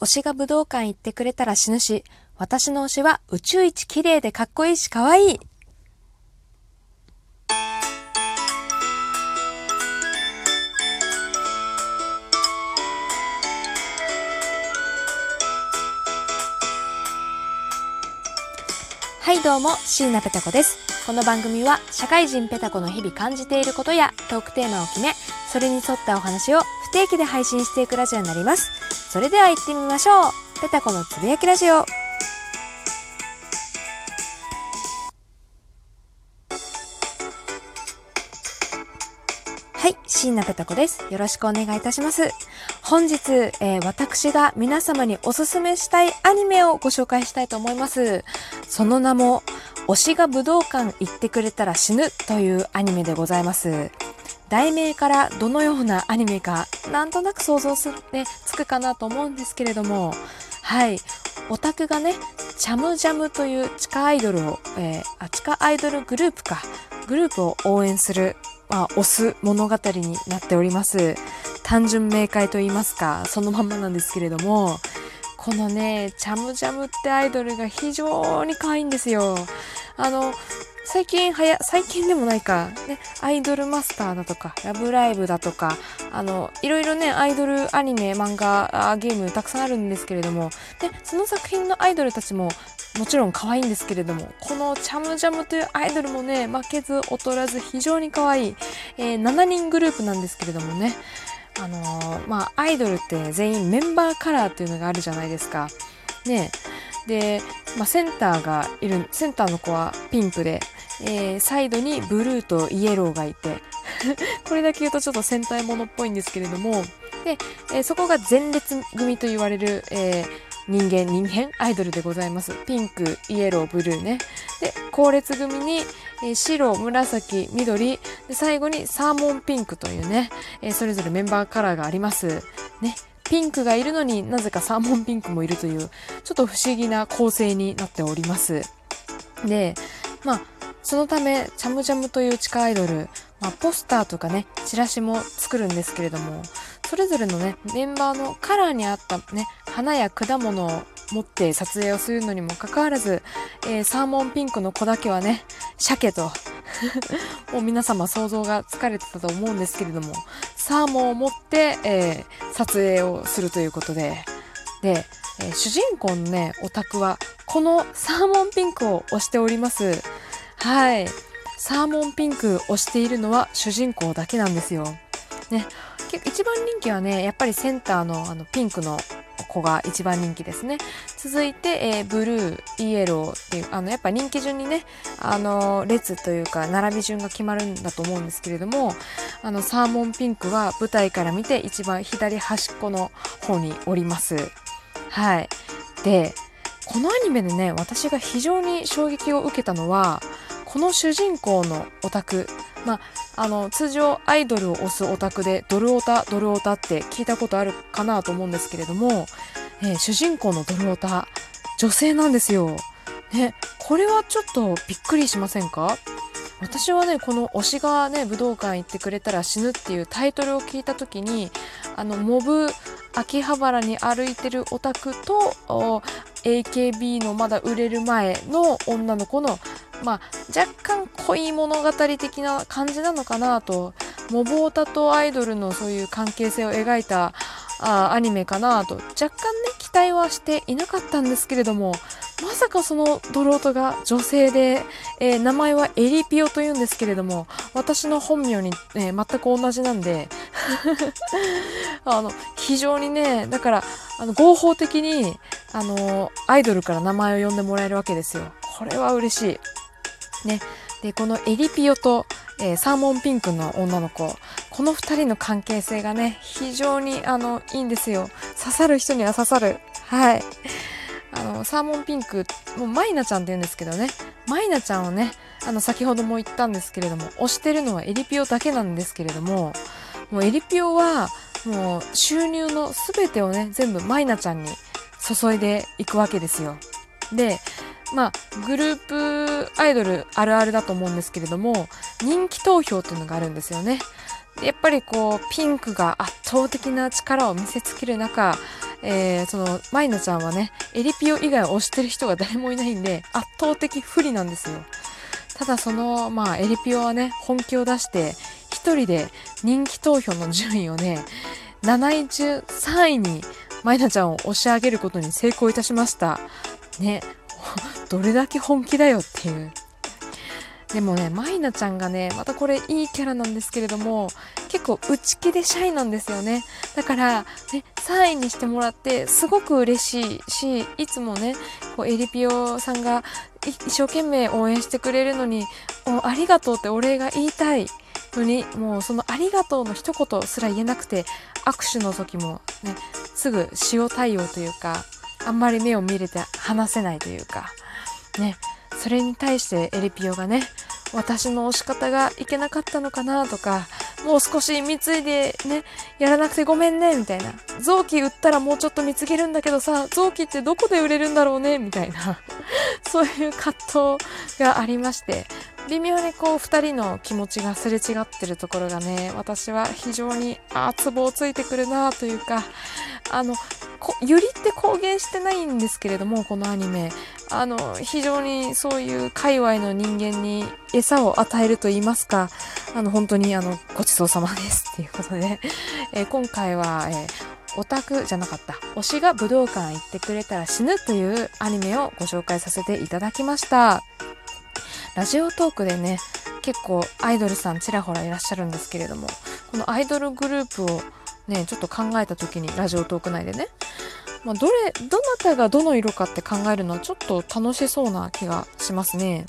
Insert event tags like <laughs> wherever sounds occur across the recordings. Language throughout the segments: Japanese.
推しが武道館行ってくれたら死ぬし、私の推しは宇宙一綺麗でかっこいいし可愛い。はいどうも、椎名ペタ子です。この番組は社会人ペタ子の日々感じていることやトークテーマを決め、それに沿ったお話を不定期で配信していくラジオになります。それでは行ってみましょう。ペタコのつぶやきラジオ。はい、椎名ペタ子です。よろしくお願いいたします。本日、えー、私が皆様におすすめしたいアニメをご紹介したいと思います。その名も、推しが武道館行ってくれたら死ぬというアニメでございます。題名からどのようなアニメかなんとなく想像する、ね、つくかなと思うんですけれども、はい。オタクがね、チャムジャムという地下アイドルを、えー、あ、地下アイドルグループか、グループを応援する、まあ、推す物語になっております。単純明快と言いますか、そのまんまなんですけれども、このね、チャムジャムってアイドルが非常に可愛いんですよ。あの、最近はや、最近でもないか、ね、アイドルマスターだとか、ラブライブだとか、あの、いろいろね、アイドルアニメ、漫画、ゲームたくさんあるんですけれども、で、その作品のアイドルたちも、もちろん可愛いんですけれども、このチャムジャムというアイドルもね、負けず劣らず非常に可愛い、えー、7人グループなんですけれどもね、あのー、まあ、アイドルって全員メンバーカラーっていうのがあるじゃないですか。ねで、まあ、センターがいる、センターの子はピンクで、えー、サイドにブルーとイエローがいて <laughs> これだけ言うとちょっと戦隊ものっぽいんですけれども、で、えー、そこが前列組と言われる、えー、人間、人間アイドルでございます。ピンク、イエロー、ブルーね。で、後列組に、えー、白、紫、緑、で、最後にサーモンピンクというね、えー、それぞれメンバーカラーがあります。ね。ピンクがいるのになぜかサーモンピンクもいるという、ちょっと不思議な構成になっております。で、まあ、そのため、チャムジャムという地下アイドル、まあ、ポスターとかね、チラシも作るんですけれども、それぞれのね、メンバーのカラーに合ったね、花や果物を持って撮影をするのにもかかわらず、えー、サーモンピンクの子だけはね、鮭と <laughs> もう皆様想像がつかれてたと思うんですけれども、サーモンを持って、えー、撮影をするということで、で、えー、主人公のね、オタクは、このサーモンピンクを押しております。はい。サーモンピンクをしているのは主人公だけなんですよ。ね。一番人気はね、やっぱりセンターのあのピンクの子が一番人気ですね。続いて、えー、ブルー、イエローっていう、あの、やっぱ人気順にね、あの、列というか、並び順が決まるんだと思うんですけれども、あの、サーモンピンクは舞台から見て一番左端っこの方におります。はい。で、このアニメでね、私が非常に衝撃を受けたのは、この主人公のオタク、まあ、あの、通常アイドルを推すオタクで、ドルオタ、ドルオタって聞いたことあるかなと思うんですけれども、えー、主人公のドルオタ、女性なんですよ。ね、これはちょっとびっくりしませんか？私はね、この推しがね、武道館行ってくれたら死ぬっていうタイトルを聞いた時に、あの、モブ、秋葉原に歩いてるオタクと、AKB のまだ売れる前の女の子のまあ、若干恋物語的な感じなのかなと、モボータとアイドルのそういう関係性を描いたあアニメかなと、若干ね、期待はしていなかったんですけれども、まさかそのドロートが女性で、えー、名前はエリピオと言うんですけれども、私の本名に、えー、全く同じなんで <laughs> あの、非常にね、だから、あの、合法的に、あの、アイドルから名前を呼んでもらえるわけですよ。これは嬉しい。ね。で、このエリピオと、えー、サーモンピンクの女の子、この二人の関係性がね、非常に、あの、いいんですよ。刺さる人には刺さる。はい。あの、サーモンピンク、もうマイナちゃんって言うんですけどね、マイナちゃんをね、あの、先ほども言ったんですけれども、推してるのはエリピオだけなんですけれども、もうエリピオは、もう収入の全てをね、全部マイナちゃんに注いでいくわけですよ。で、まあ、グループアイドルあるあるだと思うんですけれども、人気投票っていうのがあるんですよね。やっぱりこう、ピンクが圧倒的な力を見せつける中、えー、その、マイナちゃんはね、エリピオ以外を推してる人が誰もいないんで、圧倒的不利なんですよ。ただその、まあ、エリピオはね、本気を出して、一人で人気投票の順位をね、7位中3位にマイナちゃんを押し上げることに成功いたしました。ね、どれだけ本気だよっていう。でもね、マイナちゃんがね、またこれいいキャラなんですけれども、結構内気でシャイなんですよね。だから、ね、3位にしてもらって、すごく嬉しいし、いつもね、こうエリピオさんが一生懸命応援してくれるのに、おありがとうってお礼が言いたいのに、もうそのありがとうの一言すら言えなくて、握手の時もね、すぐ塩対応というか、あんまり目を見れて話せないというか、ね、それに対してエリピオがね、私の押し方がいけなかったのかなとか、もう少し貢いでね、やらなくてごめんね、みたいな。臓器売ったらもうちょっと貢げるんだけどさ、臓器ってどこで売れるんだろうね、みたいな。<laughs> そういう葛藤がありまして、微妙にこう2人の気持ちがすれ違ってるところがね私は非常にあツボをついてくるなというかあのゆりって公言してないんですけれどもこのアニメあの非常にそういう界隈の人間に餌を与えると言いますかあの本当にあのごちそうさまですっていうことで、<laughs> えー、今回は、えーオタクじゃなかった。推しが武道館行ってくれたら死ぬというアニメをご紹介させていただきました。ラジオトークでね、結構アイドルさんちらほらいらっしゃるんですけれども、このアイドルグループをね、ちょっと考えた時に、ラジオトーク内でね、まあ、どれ、どなたがどの色かって考えるのはちょっと楽しそうな気がしますね。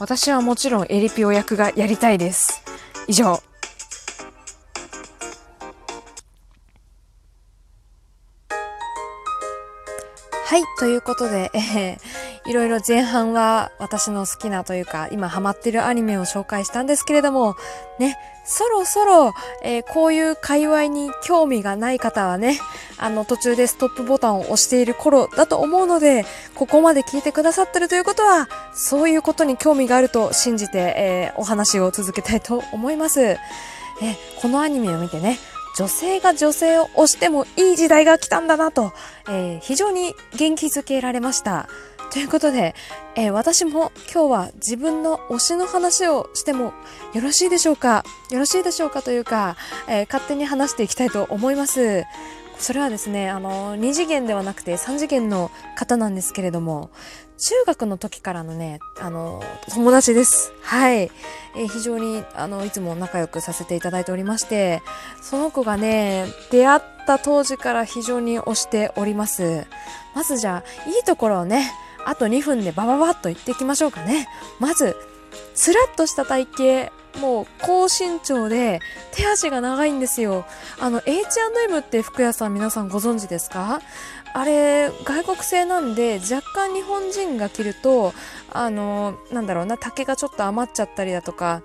私はもちろんエリピオ役がやりたいです。以上。はい、ということで、えー、いろいろ前半は私の好きなというか、今ハマってるアニメを紹介したんですけれども、ね、そろそろ、えー、こういう界隈に興味がない方はね、あの途中でストップボタンを押している頃だと思うので、ここまで聞いてくださってるということは、そういうことに興味があると信じて、えー、お話を続けたいと思います。えこのアニメを見てね、女性が女性を推してもいい時代が来たんだなと、えー、非常に元気づけられました。ということで、えー、私も今日は自分の推しの話をしてもよろしいでしょうか？よろしいでしょうかというか、えー、勝手に話していきたいと思います。それはですね、あの、2次元ではなくて3次元の方なんですけれども、中学の時からのね、あの、友達です。はい。え、非常に、あの、いつも仲良くさせていただいておりまして、その子がね、出会った当時から非常に推しております。まずじゃあ、いいところをね、あと2分でバババッと言っていきましょうかね。まず、つらっとした体型、もう高身長で手足が長いんですよ。あの H&M って服屋さん皆さんご存知ですか？あれ外国製なんで若干日本人が着るとあのなんだろうな丈がちょっと余っちゃったりだとか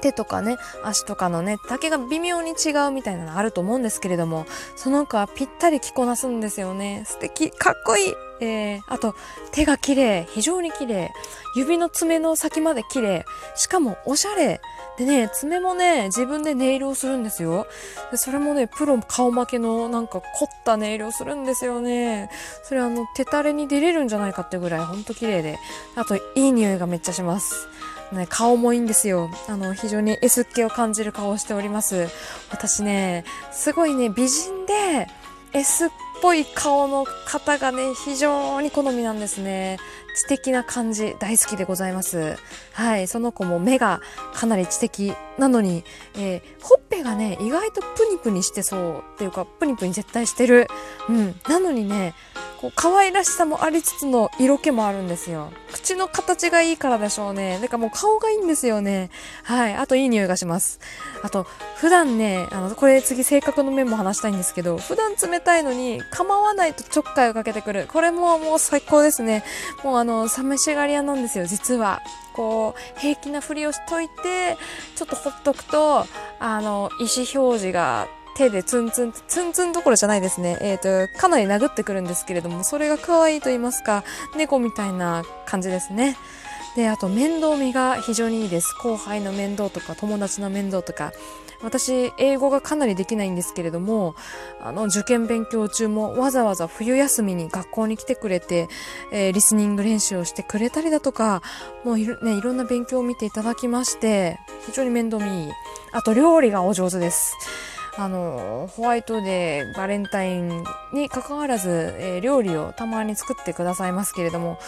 手とかね、足とかのね、丈が微妙に違うみたいなのあると思うんですけれども、その子はぴったり着こなすんですよね。素敵、かっこいいえー、あと、手が綺麗、非常に綺麗。指の爪の先まで綺麗。しかも、おしゃれ。でね、爪もね、自分でネイルをするんですよ。でそれもね、プロ顔負けのなんか凝ったネイルをするんですよね。それあの、手垂れに出れるんじゃないかってぐらい、ほんと綺麗で。あと、いい匂いがめっちゃします。ね、顔もいいんですよ。あの、非常に S っ気を感じる顔をしております。私ね、すごいね、美人で、S っぽい顔の方がね、非常に好みなんですね。知的な感じ、大好きでございます。はい、その子も目がかなり知的なのに、えー、ほっぺがね、意外とプニプニしてそうっていうか、プニプニ絶対してる。うん。なのにね、こう可愛らしさもありつつの色気もあるんですよ。口の形がいいからでしょうね。だかもう顔がいいんですよね。はい。あといい匂いがします。あと、普段ね、あの、これ次性格の面も話したいんですけど、普段冷たいのに構わないとちょっかいをかけてくる。これももう最高ですね。もうあの、寂しがり屋なんですよ、実は。こう、平気なふりをしといて、ちょっとほっとくと、あの、意思表示が手でツンツン、ツンツンどころじゃないですね。えっ、ー、と、かなり殴ってくるんですけれども、それが可愛いと言いますか、猫みたいな感じですね。で、あと面倒見が非常にいいです。後輩の面倒とか友達の面倒とか。私、英語がかなりできないんですけれども、あの、受験勉強中もわざわざ冬休みに学校に来てくれて、えー、リスニング練習をしてくれたりだとか、もういろ,、ね、いろんな勉強を見ていただきまして、非常に面倒見いい。あと、料理がお上手です。あの、ホワイトデー、バレンタインに関わらず、えー、料理をたまに作ってくださいますけれども、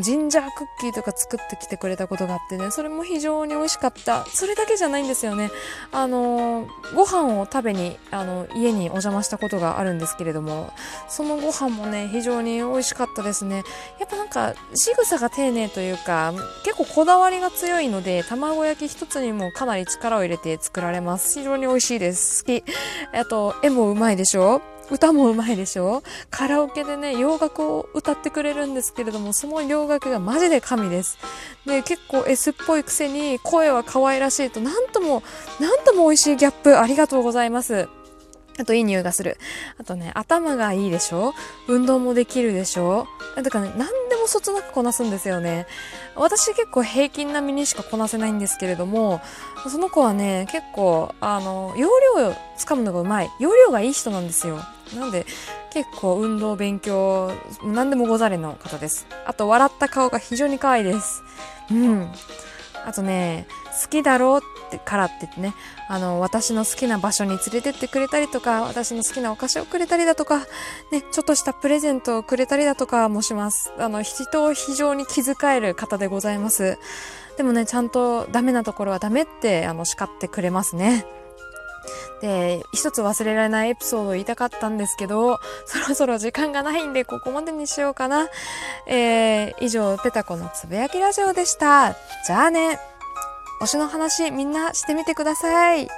ジンジャークッキーとか作ってきてくれたことがあってね、それも非常に美味しかった。それだけじゃないんですよね。あの、ご飯を食べに、あの、家にお邪魔したことがあるんですけれども、そのご飯もね、非常に美味しかったですね。やっぱなんか、仕草が丁寧というか、結構こだわりが強いので、卵焼き一つにもかなり力を入れて作られます。非常に美味しいです。好き。あと、絵もうまいでしょ？歌もうまいでしょ？カラオケでね、洋楽を歌ってくれるんですけれども、その洋楽がマジで神です。で、結構 S っぽいくせに声は可愛らしいと、なんとも、なんとも美味しいギャップ、ありがとうございます。あといい匂いがする。あとね、頭がいいでしょ？運動もできるでしょ？だからね、何でもそつなくこなすんですよね。私結構平均並みにしかこなせないんですけれども、その子はね、結構、あの、容量をつかむのがうまい。容量がいい人なんですよ。なんで、結構運動、勉強、何でもござれの方です。あと、笑った顔が非常に可愛いです。うん。あとね、好きだろうってからって言ってね、あの、私の好きな場所に連れてってくれたりとか、私の好きなお菓子をくれたりだとか、ね、ちょっとしたプレゼントをくれたりだとかもします。あの、人を非常に気遣える方でございます。でもね、ちゃんとダメなところはダメって、あの、叱ってくれますね。で、一つ忘れられないエピソードを言いたかったんですけど、<laughs> そろそろ時間がないんでここまでにしようかな。えー、以上、ペタコのつぶやきラジオでした。じゃあね。推しの話みんなしてみてください。